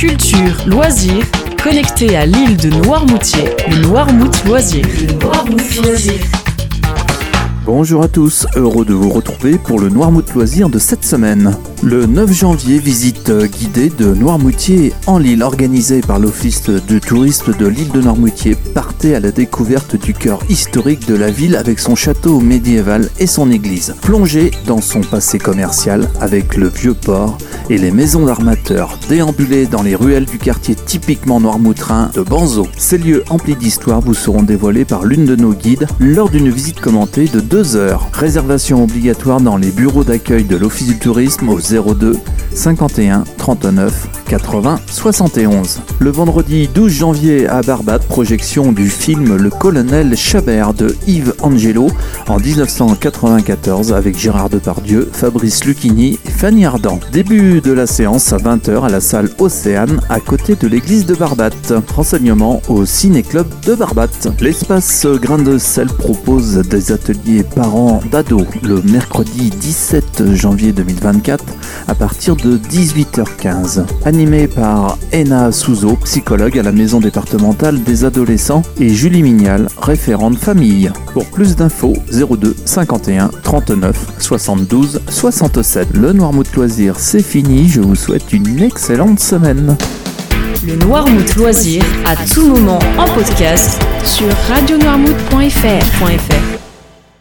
culture, loisirs, connecté à l'île de Noirmoutier, le Noirmout. Le Noirmout Loisir. Bonjour à tous, heureux de vous retrouver pour le Noirmout Loisir de cette semaine. Le 9 janvier, visite guidée de Noirmoutier en Lille, organisée par l'Office de tourisme de l'île de Noirmoutier. Partez à la découverte du cœur historique de la ville avec son château médiéval et son église. Plongez dans son passé commercial avec le vieux port et les maisons d'armateurs. Déambulez dans les ruelles du quartier typiquement noirmoutrin de Banzo. Ces lieux emplis d'histoire vous seront dévoilés par l'une de nos guides lors d'une visite commentée de 2 heures. Réservation obligatoire dans les bureaux d'accueil de l'Office du tourisme au 02 51 39 80 71. Le vendredi 12 janvier à Barbade, projection du film Le colonel Chabert de Yves Angelo en 1994 avec Gérard Depardieu, Fabrice Lucchini et Fanny Ardant. Début de la séance à 20h à la salle Océane à côté de l'église de Barbate. Renseignements au Ciné-Club de Barbate. L'espace Grain de sel propose des ateliers parents d'ados le mercredi 17 janvier 2024 à partir de 18h15. Animé par Ena Souzo, psychologue à la maison départementale des adolescents, et Julie Mignal, référente famille. Pour plus d'infos, 02 51 39 72 67. Le Noirmouth Loisir, c'est fini. Je vous souhaite une excellente semaine. Le Noirmouth Loisir, à tout moment en podcast sur radionoirmouth.fr.